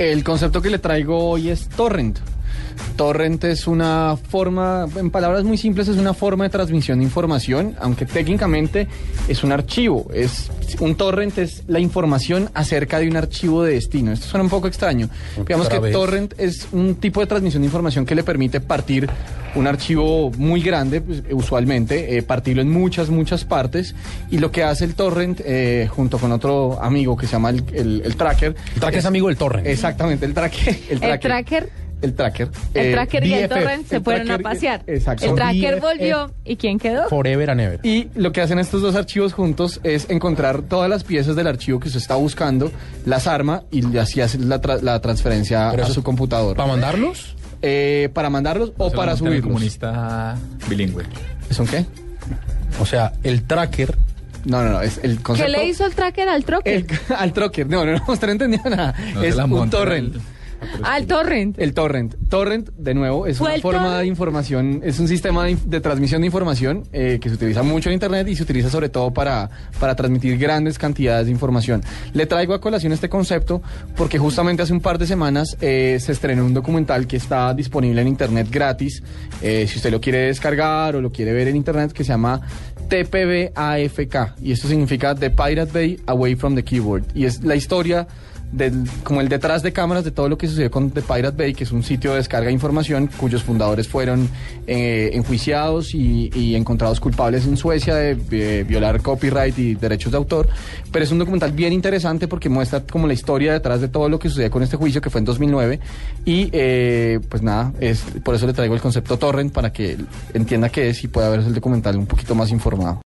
El concepto que le traigo hoy es torrent. Torrent es una forma, en palabras muy simples, es una forma de transmisión de información, aunque técnicamente es un archivo. Es un torrent es la información acerca de un archivo de destino. Esto suena un poco extraño. Digamos que vez. torrent es un tipo de transmisión de información que le permite partir un archivo muy grande, pues, usualmente, eh, partirlo en muchas, muchas partes. Y lo que hace el torrent, eh, junto con otro amigo que se llama el, el- el tracker. El tracker es amigo del torrent. Exactamente, el tracker. El El tracker. El tracker. el eh, tracker y el torrent se El fueron a tracker y- pasear. exacto. El tracker BFF. volvió. ¿Y quién quedó? Forever and ever. Y lo que hacen estos dos archivos juntos es encontrar todas las piezas del archivo que usted está buscando, las arma y así hace la, tra- la transferencia Pero a su computador. ¿Para mandarlos? Eh, para mandarlos o para subirlos. comunista bilingüe. ¿Son qué? O sea, el tracker No, no, no, es el ¿Qué concepto. le hizo el tracker al trocker? El- al trocker. No, no, no, usted no entendió nada. No se es la un torrent. el- Al torrent. El torrent. Torrent, de nuevo, es ¿Fue una forma torrent? de información, es un sistema de transmisión de información eh, que se utiliza mucho en Internet y se utiliza sobre todo para, para transmitir grandes cantidades de información. Le traigo a colación este concepto porque justamente hace un par de semanas eh, se estrenó un documental que está disponible en Internet gratis. eh, si usted lo quiere descargar o lo quiere ver en Internet, que se llama TPB-AFK. Y esto significa The Pirate Bay Away from the Keyboard. Y es la historia como el detrás de cámaras de todo lo que sucedió con The Pirate Bay, que es un sitio de descarga de información cuyos fundadores fueron eh, enjuiciados y, y encontrados culpables en Suecia de, violar copyright y derechos de autor. Pero es un documental bien interesante porque muestra como la historia detrás de todo lo que sucedió con este juicio que fue en 2009. Y eh, pues nada, es, por eso le traigo el concepto torrent para que entienda qué es y pueda ver el documental un poquito más informado.